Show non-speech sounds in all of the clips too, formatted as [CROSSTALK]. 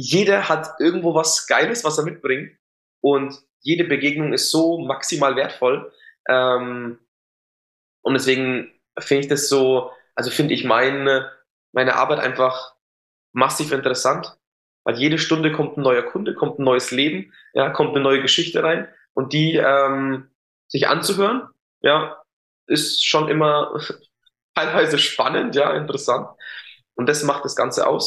jeder hat irgendwo was Geiles, was er mitbringt und jede Begegnung ist so maximal wertvoll. Ähm, und deswegen finde ich das so, also finde ich meine, meine Arbeit einfach massiv interessant, weil jede Stunde kommt ein neuer Kunde, kommt ein neues Leben, ja, kommt eine neue Geschichte rein und die ähm, sich anzuhören, ja, ist schon immer [LAUGHS] teilweise spannend, ja, interessant. Und das macht das Ganze aus.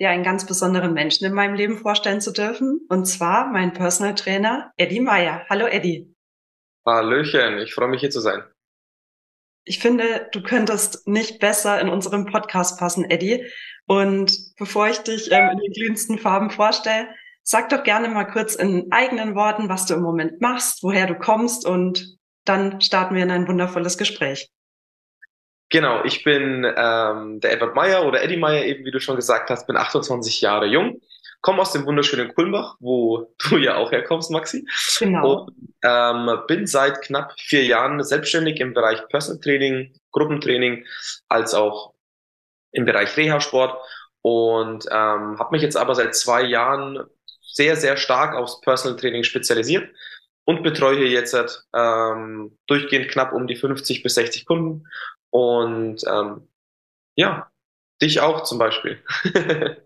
dir einen ganz besonderen Menschen in meinem Leben vorstellen zu dürfen, und zwar mein Personal Trainer Eddie Meyer. Hallo Eddie. Hallöchen, ich freue mich hier zu sein. Ich finde, du könntest nicht besser in unserem Podcast passen, Eddie. Und bevor ich dich ähm, in den glühendsten Farben vorstelle, sag doch gerne mal kurz in eigenen Worten, was du im Moment machst, woher du kommst und dann starten wir in ein wundervolles Gespräch. Genau, ich bin ähm, der Edward Meyer oder Eddie Meyer, eben wie du schon gesagt hast, bin 28 Jahre jung, komme aus dem wunderschönen Kulmbach, wo [LAUGHS] du ja auch herkommst, Maxi. Genau. Und ähm, bin seit knapp vier Jahren selbstständig im Bereich Personal Training, Gruppentraining, als auch im Bereich Reha-Sport und ähm, habe mich jetzt aber seit zwei Jahren sehr, sehr stark aufs Personal Training spezialisiert und betreue jetzt ähm, durchgehend knapp um die 50 bis 60 Kunden und ähm, ja, dich auch zum Beispiel. [LAUGHS]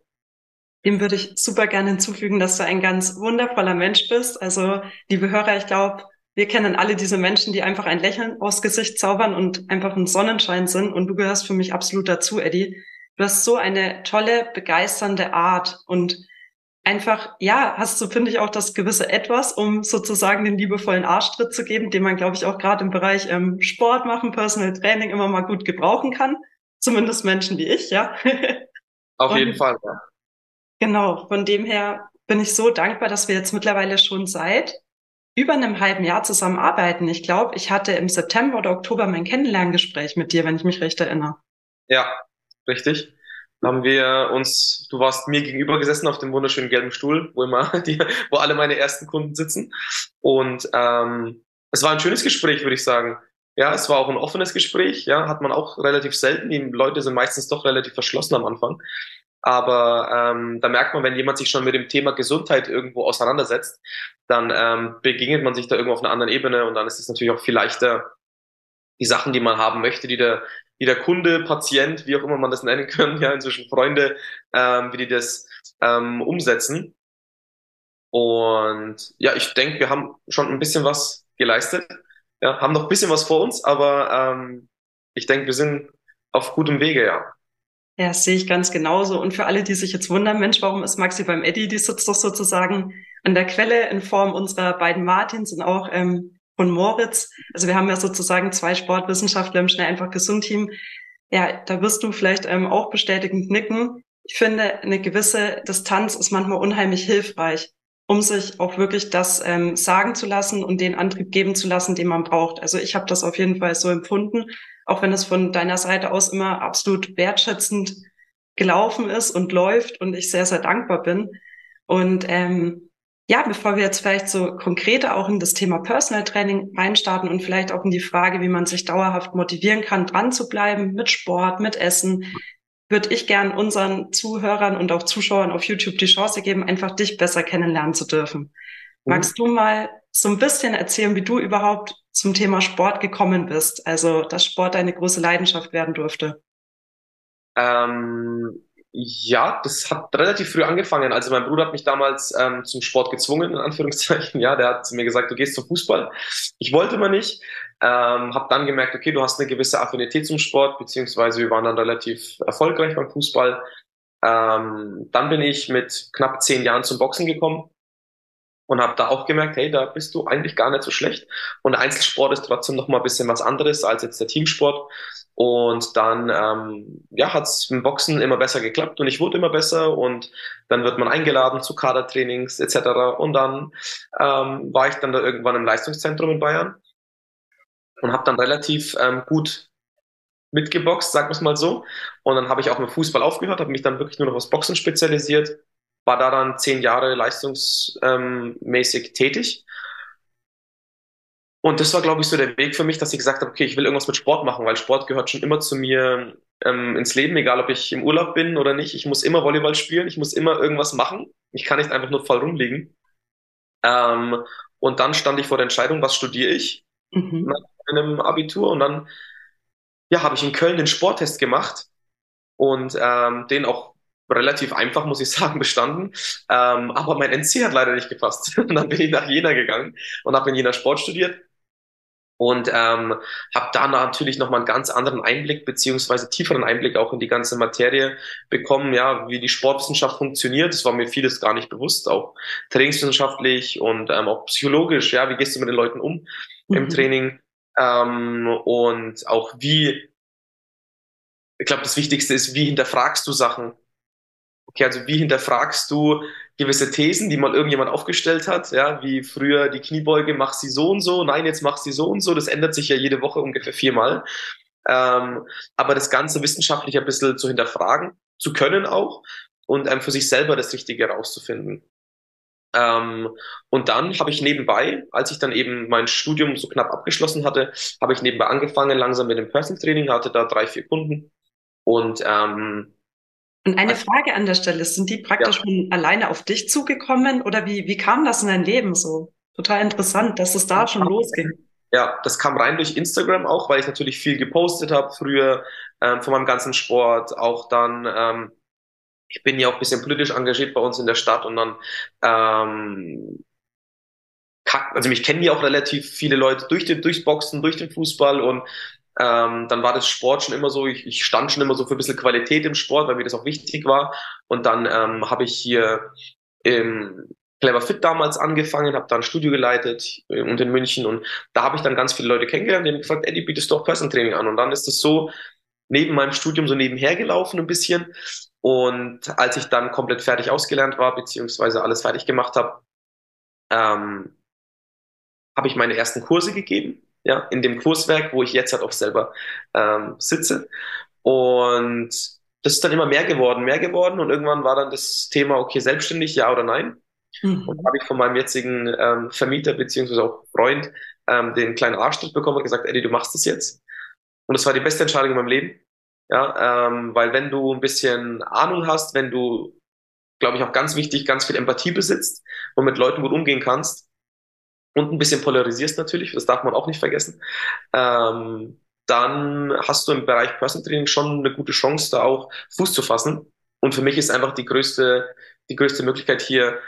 Dem würde ich super gerne hinzufügen, dass du ein ganz wundervoller Mensch bist. Also, liebe Hörer, ich glaube, wir kennen alle diese Menschen, die einfach ein Lächeln aus Gesicht zaubern und einfach ein Sonnenschein sind. Und du gehörst für mich absolut dazu, Eddie. Du hast so eine tolle, begeisternde Art und einfach, ja, hast du, finde ich, auch das gewisse Etwas, um sozusagen den liebevollen Arschtritt zu geben, den man, glaube ich, auch gerade im Bereich ähm, Sport machen, Personal Training immer mal gut gebrauchen kann. Zumindest Menschen wie ich, ja. [LAUGHS] Auf jeden Fall, ja. Genau, von dem her bin ich so dankbar, dass wir jetzt mittlerweile schon seit über einem halben Jahr zusammenarbeiten. Ich glaube, ich hatte im September oder Oktober mein Kennenlerngespräch mit dir, wenn ich mich recht erinnere. Ja, richtig. Haben wir uns, du warst mir gegenüber gesessen auf dem wunderschönen gelben Stuhl, wo immer [LAUGHS] die, wo alle meine ersten Kunden sitzen. Und ähm, es war ein schönes Gespräch, würde ich sagen. Ja, es war auch ein offenes Gespräch, ja, hat man auch relativ selten. Die Leute sind meistens doch relativ verschlossen am Anfang. Aber ähm, da merkt man, wenn jemand sich schon mit dem Thema Gesundheit irgendwo auseinandersetzt, dann ähm, begegnet man sich da irgendwo auf einer anderen Ebene und dann ist es natürlich auch viel leichter, die Sachen, die man haben möchte, die der, die der Kunde, Patient, wie auch immer man das nennen kann, ja, inzwischen Freunde, ähm, wie die das ähm, umsetzen. Und ja, ich denke, wir haben schon ein bisschen was geleistet. Ja, haben noch ein bisschen was vor uns, aber ähm, ich denke, wir sind auf gutem Wege, ja. Ja, das sehe ich ganz genauso. Und für alle, die sich jetzt wundern, Mensch, warum ist Maxi beim Eddie? Die sitzt doch sozusagen an der Quelle in Form unserer beiden Martins und auch ähm, von Moritz. Also wir haben ja sozusagen zwei Sportwissenschaftler im Schnell einfach gesund Team. Ja, da wirst du vielleicht ähm, auch bestätigend nicken. Ich finde, eine gewisse Distanz ist manchmal unheimlich hilfreich, um sich auch wirklich das ähm, sagen zu lassen und den Antrieb geben zu lassen, den man braucht. Also ich habe das auf jeden Fall so empfunden auch wenn es von deiner Seite aus immer absolut wertschätzend gelaufen ist und läuft und ich sehr, sehr dankbar bin. Und ähm, ja, bevor wir jetzt vielleicht so konkreter auch in das Thema Personal Training reinstarten und vielleicht auch in die Frage, wie man sich dauerhaft motivieren kann, dran zu bleiben mit Sport, mit Essen, würde ich gern unseren Zuhörern und auch Zuschauern auf YouTube die Chance geben, einfach dich besser kennenlernen zu dürfen. Mhm. Magst du mal so ein bisschen erzählen, wie du überhaupt zum Thema Sport gekommen bist? Also, dass Sport deine große Leidenschaft werden durfte. Ähm, ja, das hat relativ früh angefangen. Also mein Bruder hat mich damals ähm, zum Sport gezwungen, in Anführungszeichen. [LAUGHS] Ja, der hat mir gesagt, du gehst zum Fußball. Ich wollte mal nicht. Ähm, habe dann gemerkt, okay, du hast eine gewisse Affinität zum Sport, beziehungsweise wir waren dann relativ erfolgreich beim Fußball. Ähm, dann bin ich mit knapp zehn Jahren zum Boxen gekommen und habe da auch gemerkt, hey, da bist du eigentlich gar nicht so schlecht. Und Einzelsport ist trotzdem noch mal ein bisschen was anderes als jetzt der Teamsport. Und dann ähm, ja, hat es im Boxen immer besser geklappt und ich wurde immer besser und dann wird man eingeladen zu Kadertrainings etc. Und dann ähm, war ich dann da irgendwann im Leistungszentrum in Bayern und habe dann relativ ähm, gut mitgeboxt, sagen wir es mal so. Und dann habe ich auch mit Fußball aufgehört, habe mich dann wirklich nur noch aufs Boxen spezialisiert, war da dann zehn Jahre leistungsmäßig tätig und das war, glaube ich, so der Weg für mich, dass ich gesagt habe, okay, ich will irgendwas mit Sport machen, weil Sport gehört schon immer zu mir ähm, ins Leben, egal ob ich im Urlaub bin oder nicht. Ich muss immer Volleyball spielen, ich muss immer irgendwas machen. Ich kann nicht einfach nur voll rumliegen. Ähm, und dann stand ich vor der Entscheidung, was studiere ich mhm. nach meinem Abitur. Und dann ja, habe ich in Köln den Sporttest gemacht und ähm, den auch relativ einfach, muss ich sagen, [LAUGHS] bestanden. Ähm, aber mein NC hat leider nicht gepasst. [LAUGHS] Und dann bin ich nach Jena gegangen und habe in Jena Sport studiert und ähm, habe da natürlich nochmal einen ganz anderen Einblick beziehungsweise tieferen Einblick auch in die ganze Materie bekommen, ja, wie die Sportwissenschaft funktioniert. Das war mir vieles gar nicht bewusst, auch trainingswissenschaftlich und ähm, auch psychologisch, ja, wie gehst du mit den Leuten um mhm. im Training ähm, und auch wie, ich glaube, das Wichtigste ist, wie hinterfragst du Sachen? Okay, also wie hinterfragst du gewisse Thesen, die mal irgendjemand aufgestellt hat, ja, wie früher die Kniebeuge, mach sie so und so, nein, jetzt mach sie so und so, das ändert sich ja jede Woche ungefähr viermal. Ähm, aber das Ganze wissenschaftlich ein bisschen zu hinterfragen, zu können auch und ähm, für sich selber das Richtige herauszufinden. Ähm, und dann habe ich nebenbei, als ich dann eben mein Studium so knapp abgeschlossen hatte, habe ich nebenbei angefangen, langsam mit dem Personal Training, hatte da drei, vier Kunden und ähm, und eine Frage an der Stelle, sind die praktisch ja. von alleine auf dich zugekommen oder wie, wie kam das in dein Leben so? Total interessant, dass es da schon losging. Ja, das kam rein durch Instagram auch, weil ich natürlich viel gepostet habe früher ähm, von meinem ganzen Sport. Auch dann, ähm, ich bin ja auch ein bisschen politisch engagiert bei uns in der Stadt und dann, ähm, also mich kennen ja auch relativ viele Leute durch den, durchs Boxen, durch den Fußball und ähm, dann war das Sport schon immer so, ich, ich stand schon immer so für ein bisschen Qualität im Sport, weil mir das auch wichtig war. Und dann ähm, habe ich hier im Clever Fit damals angefangen, habe da ein Studio geleitet äh, und in München und da habe ich dann ganz viele Leute kennengelernt, die haben gefragt, Eddie, bietest du auch Personal Training an? Und dann ist das so neben meinem Studium so nebenher gelaufen ein bisschen. Und als ich dann komplett fertig ausgelernt war, beziehungsweise alles fertig gemacht habe, ähm, habe ich meine ersten Kurse gegeben ja, in dem Kurswerk, wo ich jetzt halt auch selber ähm, sitze. Und das ist dann immer mehr geworden, mehr geworden und irgendwann war dann das Thema, okay, selbstständig, ja oder nein. Mhm. Und habe ich von meinem jetzigen ähm, Vermieter beziehungsweise auch Freund ähm, den kleinen Arschtritt bekommen und gesagt, Eddie, du machst das jetzt. Und das war die beste Entscheidung in meinem Leben. Ja, ähm, weil wenn du ein bisschen Ahnung hast, wenn du, glaube ich, auch ganz wichtig, ganz viel Empathie besitzt und mit Leuten gut umgehen kannst, und ein bisschen polarisierst natürlich, das darf man auch nicht vergessen, ähm, dann hast du im Bereich Personal Training schon eine gute Chance, da auch Fuß zu fassen. Und für mich ist einfach die größte, die größte Möglichkeit hier,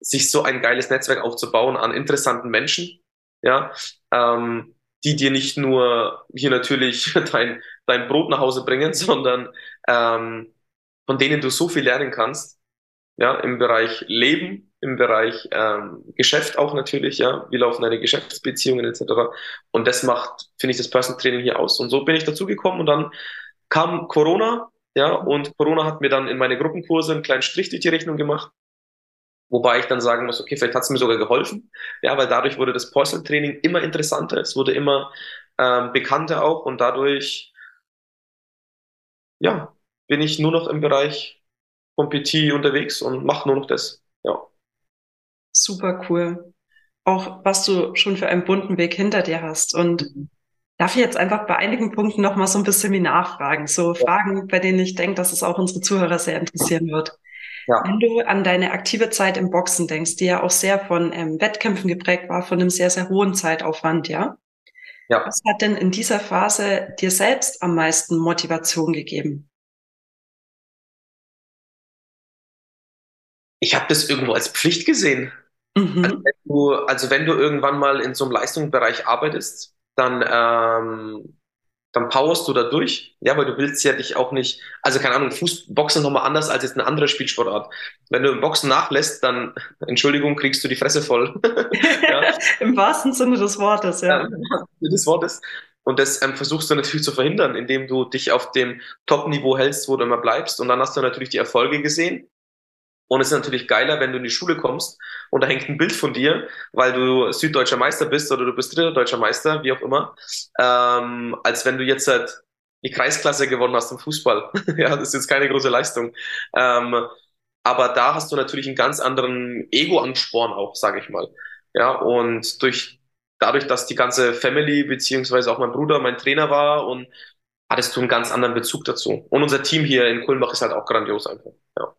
sich so ein geiles Netzwerk aufzubauen an interessanten Menschen, ja, ähm, die dir nicht nur hier natürlich [LAUGHS] dein, dein Brot nach Hause bringen, [LAUGHS] sondern ähm, von denen du so viel lernen kannst, ja, im Bereich Leben, im Bereich ähm, Geschäft auch natürlich, ja, wie laufen deine Geschäftsbeziehungen etc. Und das macht, finde ich, das Personal Training hier aus. Und so bin ich dazugekommen und dann kam Corona, ja, und Corona hat mir dann in meine Gruppenkurse einen kleinen Strich durch die Rechnung gemacht. Wobei ich dann sagen muss, okay, vielleicht hat es mir sogar geholfen, ja, weil dadurch wurde das Personal Training immer interessanter, es wurde immer ähm, bekannter auch und dadurch, ja, bin ich nur noch im Bereich vom PT unterwegs und mache nur noch das. Ja. Super cool. Auch was du schon für einen bunten Weg hinter dir hast. Und mhm. darf ich jetzt einfach bei einigen Punkten noch mal so ein bisschen wie nachfragen? So. Fragen, bei denen ich denke, dass es auch unsere Zuhörer sehr interessieren wird. Ja. Wenn du an deine aktive Zeit im Boxen denkst, die ja auch sehr von ähm, Wettkämpfen geprägt war, von einem sehr, sehr hohen Zeitaufwand, ja? Ja. Was hat denn in dieser Phase dir selbst am meisten Motivation gegeben? ich habe das irgendwo als Pflicht gesehen. Mhm. Also, wenn du, also wenn du irgendwann mal in so einem Leistungsbereich arbeitest, dann, ähm, dann powerst du da durch, ja, weil du willst ja dich auch nicht, also keine Ahnung, Fußboxen nochmal anders als jetzt eine andere Spielsportart. Wenn du im Boxen nachlässt, dann, [LAUGHS] Entschuldigung, kriegst du die Fresse voll. [LAUGHS] ja. [LAUGHS] Im wahrsten Sinne des Wortes, ja. ja des Wortes. Und das ähm, versuchst du natürlich zu verhindern, indem du dich auf dem Top-Niveau hältst, wo du immer bleibst. Und dann hast du natürlich die Erfolge gesehen. Und es ist natürlich geiler, wenn du in die Schule kommst und da hängt ein Bild von dir, weil du süddeutscher Meister bist oder du bist dritter deutscher Meister, wie auch immer, ähm, als wenn du jetzt halt die Kreisklasse gewonnen hast im Fußball. [LAUGHS] ja, das ist jetzt keine große Leistung. Ähm, aber da hast du natürlich einen ganz anderen Ego-Ansporn auch, sage ich mal. Ja, und durch dadurch, dass die ganze Family beziehungsweise auch mein Bruder mein Trainer war und hattest du einen ganz anderen Bezug dazu. Und unser Team hier in Kulmbach ist halt auch grandios einfach. Ja.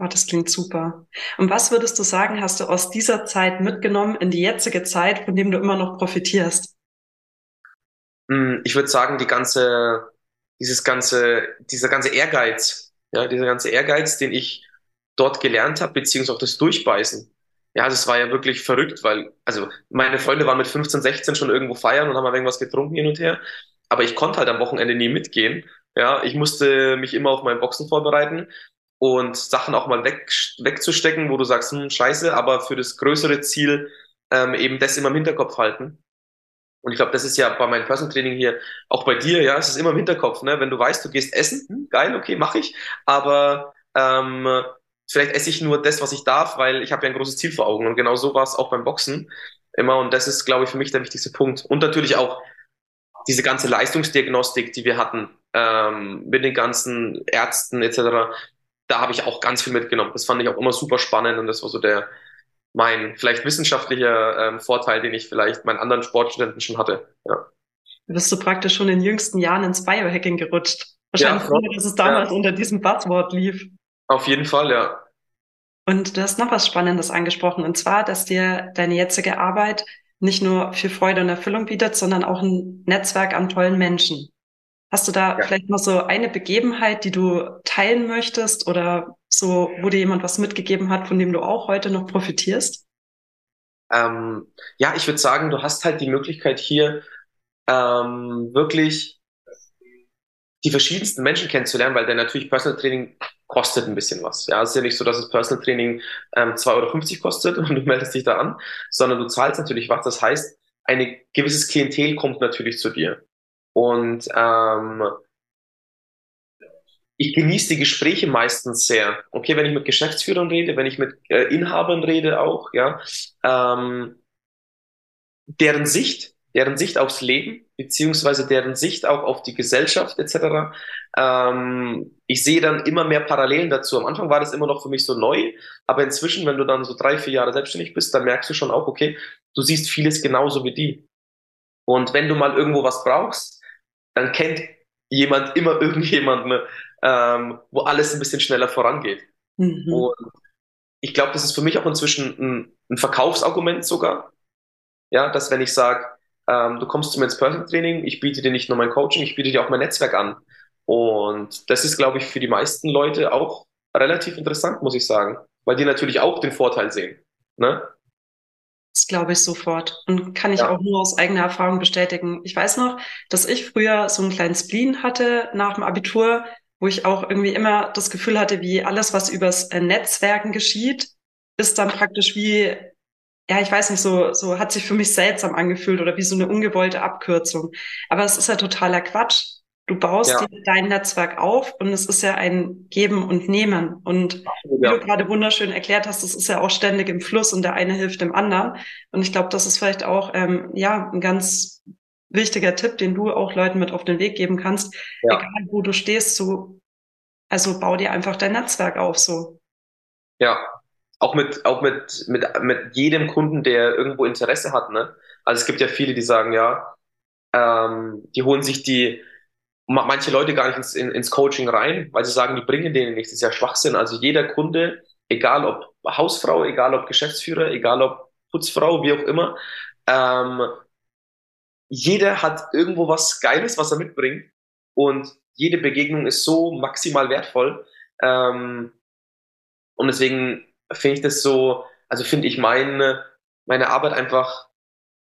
Oh, das klingt super. Und was würdest du sagen, hast du aus dieser Zeit mitgenommen in die jetzige Zeit, von dem du immer noch profitierst? Hm, ich würde sagen, die ganze, dieses ganze, dieser ganze Ehrgeiz, ja, dieser ganze Ehrgeiz, den ich dort gelernt habe, beziehungsweise auch das Durchbeißen. Ja, das war ja wirklich verrückt, weil, also meine Freunde waren mit 15, 16 schon irgendwo feiern und haben irgendwas getrunken hin und her. Aber ich konnte halt am Wochenende nie mitgehen. Ja, ich musste mich immer auf mein Boxen vorbereiten und Sachen auch mal weg, wegzustecken, wo du sagst, hm, scheiße, aber für das größere Ziel ähm, eben das immer im Hinterkopf halten. Und ich glaube, das ist ja bei meinem Personal Training hier, auch bei dir, ja, es ist immer im Hinterkopf, ne? Wenn du weißt, du gehst essen, hm, geil, okay, mache ich, aber ähm, vielleicht esse ich nur das, was ich darf, weil ich habe ja ein großes Ziel vor Augen. Und genau so war es auch beim Boxen immer. Und das ist, glaube ich, für mich der wichtigste Punkt. Und natürlich auch diese ganze Leistungsdiagnostik, die wir hatten, ähm, mit den ganzen Ärzten etc da habe ich auch ganz viel mitgenommen. Das fand ich auch immer super spannend und das war so der mein vielleicht wissenschaftlicher ähm, Vorteil, den ich vielleicht meinen anderen Sportstudenten schon hatte. Ja. Du bist du praktisch schon in den jüngsten Jahren ins Biohacking gerutscht. Wahrscheinlich, ja, ohne, dass es damals ja. unter diesem Buzzword lief. Auf jeden Fall, ja. Und du hast noch was Spannendes angesprochen, und zwar, dass dir deine jetzige Arbeit nicht nur für Freude und Erfüllung bietet, sondern auch ein Netzwerk an tollen Menschen. Hast du da ja. vielleicht noch so eine Begebenheit, die du teilen möchtest oder so, wo dir jemand was mitgegeben hat, von dem du auch heute noch profitierst? Ähm, ja, ich würde sagen, du hast halt die Möglichkeit hier ähm, wirklich die verschiedensten Menschen kennenzulernen, weil der natürlich Personal Training kostet ein bisschen was. Ja, es ist ja nicht so, dass das Personal Training ähm, 2,50 Euro kostet [LAUGHS] und du meldest dich da an, sondern du zahlst natürlich was. Das heißt, ein gewisses Klientel kommt natürlich zu dir. Und ähm, ich genieße die Gespräche meistens sehr. Okay, wenn ich mit Geschäftsführern rede, wenn ich mit äh, Inhabern rede auch, ja, ähm, deren Sicht, deren Sicht aufs Leben, beziehungsweise deren Sicht auch auf die Gesellschaft etc. Ähm, ich sehe dann immer mehr Parallelen dazu. Am Anfang war das immer noch für mich so neu, aber inzwischen, wenn du dann so drei, vier Jahre selbstständig bist, dann merkst du schon auch, okay, du siehst vieles genauso wie die. Und wenn du mal irgendwo was brauchst, dann kennt jemand immer [LAUGHS] irgendjemanden, ähm, wo alles ein bisschen schneller vorangeht. Mhm. Und ich glaube, das ist für mich auch inzwischen ein, ein Verkaufsargument sogar. Ja, dass wenn ich sage, ähm, du kommst zu mir ins Personal Training, ich biete dir nicht nur mein Coaching, ich biete dir auch mein Netzwerk an. Und das ist, glaube ich, für die meisten Leute auch relativ interessant, muss ich sagen, weil die natürlich auch den Vorteil sehen. Ne? Das glaube ich sofort und kann ich ja. auch nur aus eigener Erfahrung bestätigen. Ich weiß noch, dass ich früher so einen kleinen Spleen hatte nach dem Abitur, wo ich auch irgendwie immer das Gefühl hatte, wie alles, was übers äh, Netzwerken geschieht, ist dann praktisch wie, ja, ich weiß nicht, so, so hat sich für mich seltsam angefühlt oder wie so eine ungewollte Abkürzung. Aber es ist ja totaler Quatsch. Du baust ja. dir dein Netzwerk auf und es ist ja ein Geben und Nehmen. Und wie du gerade wunderschön erklärt hast, es ist ja auch ständig im Fluss und der eine hilft dem anderen. Und ich glaube, das ist vielleicht auch ähm, ja ein ganz wichtiger Tipp, den du auch Leuten mit auf den Weg geben kannst. Ja. Egal wo du stehst, so also bau dir einfach dein Netzwerk auf so. Ja, auch mit auch mit mit mit jedem Kunden, der irgendwo Interesse hat. Ne? Also es gibt ja viele, die sagen ja, ähm, die holen sich die manche Leute gar nicht ins, in, ins Coaching rein, weil sie sagen, die bringen denen nichts. Das ist ja Schwachsinn. Also jeder Kunde, egal ob Hausfrau, egal ob Geschäftsführer, egal ob Putzfrau, wie auch immer, ähm, jeder hat irgendwo was Geiles, was er mitbringt. Und jede Begegnung ist so maximal wertvoll. Ähm, und deswegen finde ich das so, also finde ich meine, meine Arbeit einfach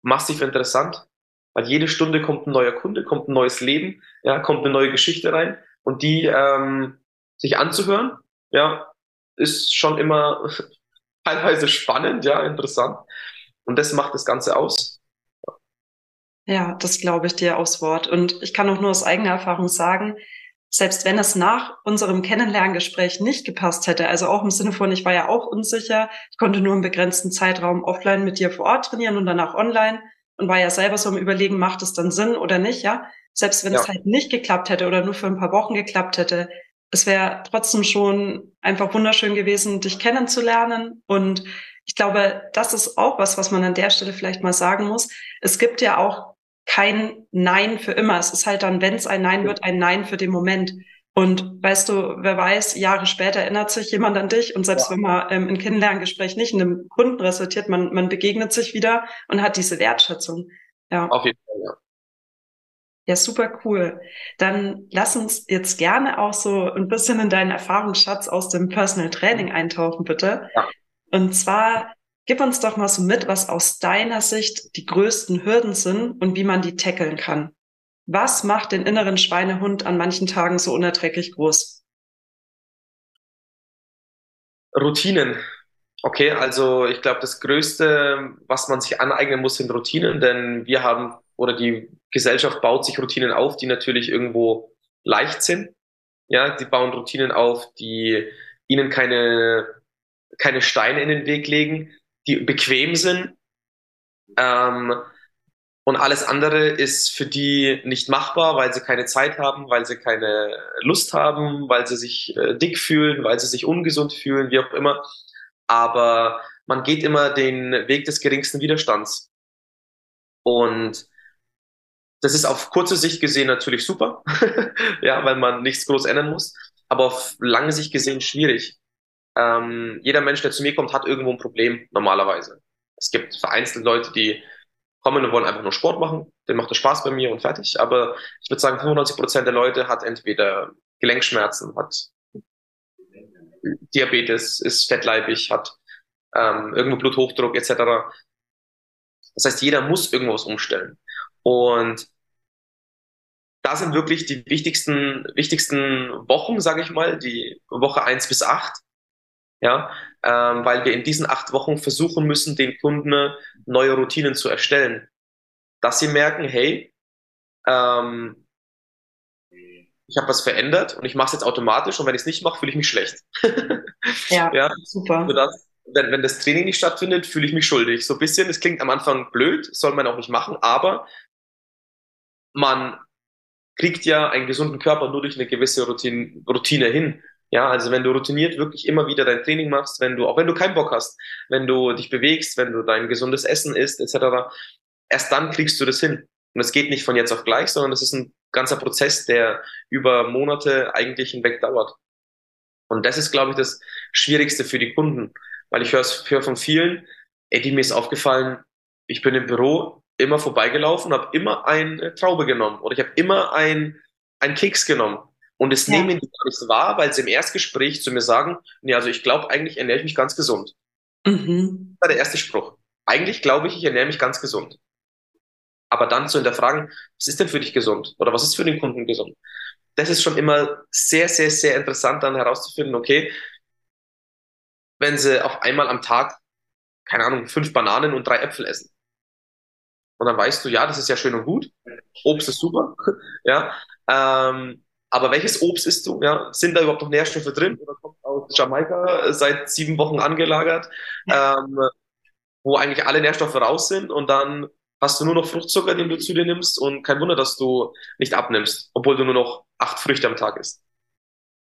massiv interessant weil jede Stunde kommt ein neuer Kunde, kommt ein neues Leben, ja, kommt eine neue Geschichte rein. Und die ähm, sich anzuhören, ja, ist schon immer [LAUGHS] teilweise spannend, ja, interessant. Und das macht das Ganze aus. Ja, das glaube ich dir aufs Wort. Und ich kann auch nur aus eigener Erfahrung sagen, selbst wenn es nach unserem Kennenlerngespräch nicht gepasst hätte, also auch im Sinne von, ich war ja auch unsicher, ich konnte nur einen begrenzten Zeitraum offline mit dir vor Ort trainieren und danach online und war ja selber so im Überlegen, macht es dann Sinn oder nicht, ja? Selbst wenn ja. es halt nicht geklappt hätte oder nur für ein paar Wochen geklappt hätte, es wäre trotzdem schon einfach wunderschön gewesen, dich kennenzulernen. Und ich glaube, das ist auch was, was man an der Stelle vielleicht mal sagen muss. Es gibt ja auch kein Nein für immer. Es ist halt dann, wenn es ein Nein wird, ein Nein für den Moment. Und weißt du, wer weiß, Jahre später erinnert sich jemand an dich und selbst ja. wenn man ähm, ein Kennenlerngespräch nicht in einem Kunden resultiert, man, man begegnet sich wieder und hat diese Wertschätzung. Ja. Auf jeden Fall, ja. Ja, super cool. Dann lass uns jetzt gerne auch so ein bisschen in deinen Erfahrungsschatz aus dem Personal Training eintauchen, bitte. Ja. Und zwar gib uns doch mal so mit, was aus deiner Sicht die größten Hürden sind und wie man die tackeln kann. Was macht den inneren Schweinehund an manchen Tagen so unerträglich groß? Routinen. Okay, also ich glaube, das Größte, was man sich aneignen muss, sind Routinen, denn wir haben oder die Gesellschaft baut sich Routinen auf, die natürlich irgendwo leicht sind. Ja, die bauen Routinen auf, die ihnen keine, keine Steine in den Weg legen, die bequem sind. Ähm, und alles andere ist für die nicht machbar, weil sie keine Zeit haben, weil sie keine Lust haben, weil sie sich äh, dick fühlen, weil sie sich ungesund fühlen, wie auch immer. Aber man geht immer den Weg des geringsten Widerstands. Und das ist auf kurze Sicht gesehen natürlich super, [LAUGHS] ja, weil man nichts groß ändern muss. Aber auf lange Sicht gesehen schwierig. Ähm, jeder Mensch, der zu mir kommt, hat irgendwo ein Problem normalerweise. Es gibt vereinzelt Leute, die kommen und wollen einfach nur Sport machen. Denen macht es Spaß bei mir und fertig. Aber ich würde sagen, 95 Prozent der Leute hat entweder Gelenkschmerzen, hat Diabetes, ist fettleibig, hat ähm, irgendwo Bluthochdruck etc. Das heißt, jeder muss irgendwas umstellen. Und da sind wirklich die wichtigsten, wichtigsten Wochen, sage ich mal, die Woche eins bis acht, ja, ähm, weil wir in diesen acht Wochen versuchen müssen, den Kunden neue Routinen zu erstellen, dass sie merken, hey, ähm, ich habe was verändert und ich mache es jetzt automatisch und wenn ich es nicht mache, fühle ich mich schlecht. ja, [LAUGHS] ja, super. Sodass, wenn, wenn das Training nicht stattfindet, fühle ich mich schuldig. So ein bisschen, es klingt am Anfang blöd, soll man auch nicht machen, aber man kriegt ja einen gesunden Körper nur durch eine gewisse Routine, Routine hin. Ja, also wenn du routiniert wirklich immer wieder dein Training machst, wenn du, auch wenn du keinen Bock hast, wenn du dich bewegst, wenn du dein gesundes Essen isst, etc., erst dann kriegst du das hin. Und es geht nicht von jetzt auf gleich, sondern es ist ein ganzer Prozess, der über Monate eigentlich hinweg dauert. Und das ist, glaube ich, das Schwierigste für die Kunden, weil ich höre hör von vielen, Eddie, mir ist aufgefallen, ich bin im Büro immer vorbeigelaufen, habe immer eine Traube genommen oder ich habe immer ein, ein Keks genommen. Und es ja. nehmen die gar nicht wahr, weil sie im Erstgespräch zu mir sagen, nee, also ich glaube, eigentlich ernähre ich mich ganz gesund. Mhm. Das war der erste Spruch. Eigentlich glaube ich, ich ernähre mich ganz gesund. Aber dann zu hinterfragen, was ist denn für dich gesund? Oder was ist für den Kunden gesund? Das ist schon immer sehr, sehr, sehr interessant, dann herauszufinden, okay, wenn sie auf einmal am Tag, keine Ahnung, fünf Bananen und drei Äpfel essen. Und dann weißt du, ja, das ist ja schön und gut. Obst ist super. [LAUGHS] ja. Ähm, aber welches Obst isst du? Ja? Sind da überhaupt noch Nährstoffe drin oder kommt aus Jamaika seit sieben Wochen angelagert, ähm, wo eigentlich alle Nährstoffe raus sind und dann hast du nur noch Fruchtzucker, den du zu dir nimmst und kein Wunder, dass du nicht abnimmst, obwohl du nur noch acht Früchte am Tag isst.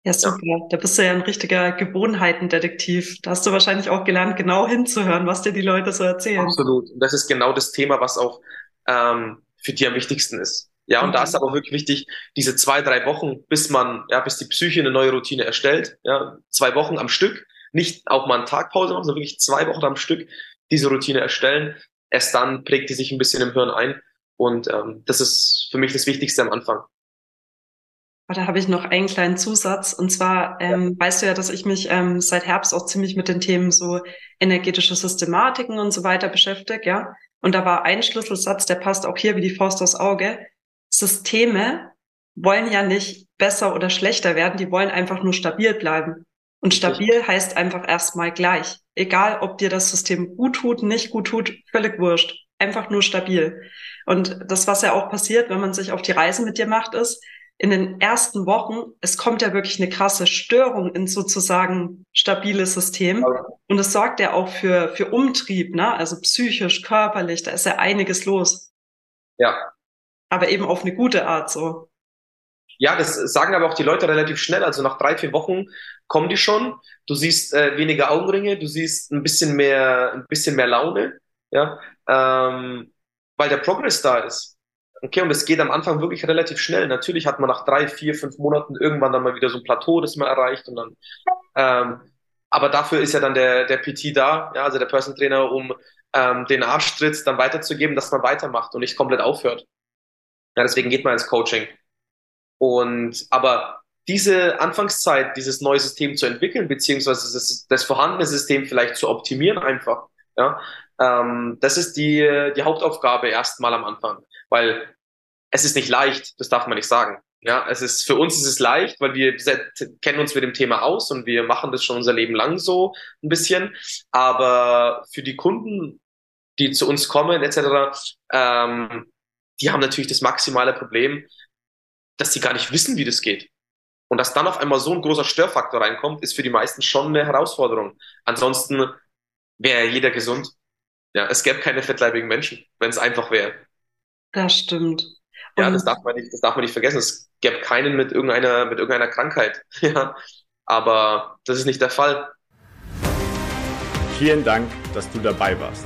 Ja, super. Ja. Da bist du ja ein richtiger Gewohnheitendetektiv. Da hast du wahrscheinlich auch gelernt, genau hinzuhören, was dir die Leute so erzählen. Absolut. Und das ist genau das Thema, was auch ähm, für die am wichtigsten ist. Ja, und da ist aber wirklich wichtig, diese zwei, drei Wochen, bis man, ja, bis die Psyche eine neue Routine erstellt, ja, zwei Wochen am Stück, nicht auch mal einen Tag Pause machen, sondern wirklich zwei Wochen am Stück diese Routine erstellen. Erst dann prägt die sich ein bisschen im Hirn ein. Und ähm, das ist für mich das Wichtigste am Anfang. Da habe ich noch einen kleinen Zusatz. Und zwar ähm, weißt du ja, dass ich mich ähm, seit Herbst auch ziemlich mit den Themen so energetische Systematiken und so weiter beschäftige, ja. Und da war ein Schlüsselsatz, der passt auch hier wie die Faust aufs Auge. Systeme wollen ja nicht besser oder schlechter werden, die wollen einfach nur stabil bleiben. Und stabil heißt einfach erstmal gleich. Egal, ob dir das System gut tut, nicht gut tut, völlig wurscht. Einfach nur stabil. Und das, was ja auch passiert, wenn man sich auf die Reise mit dir macht, ist, in den ersten Wochen, es kommt ja wirklich eine krasse Störung in sozusagen stabiles System. Und es sorgt ja auch für, für Umtrieb, ne? Also psychisch, körperlich, da ist ja einiges los. Ja. Aber eben auf eine gute Art so. Ja, das sagen aber auch die Leute relativ schnell. Also nach drei, vier Wochen kommen die schon. Du siehst äh, weniger Augenringe, du siehst ein bisschen mehr, ein bisschen mehr Laune, ja, ähm, weil der Progress da ist. Okay, und es geht am Anfang wirklich relativ schnell. Natürlich hat man nach drei, vier, fünf Monaten irgendwann dann mal wieder so ein Plateau, das man erreicht und dann. Ähm, aber dafür ist ja dann der, der PT da, ja, also der Person Trainer, um ähm, den Arschtritt dann weiterzugeben, dass man weitermacht und nicht komplett aufhört. Ja, deswegen geht man ins Coaching. Und aber diese Anfangszeit, dieses neue System zu entwickeln, beziehungsweise das, das vorhandene System vielleicht zu optimieren einfach, ja, ähm, das ist die, die Hauptaufgabe erstmal am Anfang, weil es ist nicht leicht, das darf man nicht sagen. Ja, es ist, für uns ist es leicht, weil wir kennen uns mit dem Thema aus und wir machen das schon unser Leben lang so ein bisschen. Aber für die Kunden, die zu uns kommen, etc., ähm, die haben natürlich das maximale Problem, dass sie gar nicht wissen, wie das geht. Und dass dann auf einmal so ein großer Störfaktor reinkommt, ist für die meisten schon eine Herausforderung. Ansonsten wäre jeder gesund. Ja, es gäbe keine fettleibigen Menschen, wenn es einfach wäre. Das stimmt. Und ja, das darf man nicht, das darf man nicht vergessen. Es gäbe keinen mit irgendeiner, mit irgendeiner Krankheit. [LAUGHS] Ja, aber das ist nicht der Fall. Vielen Dank, dass du dabei warst.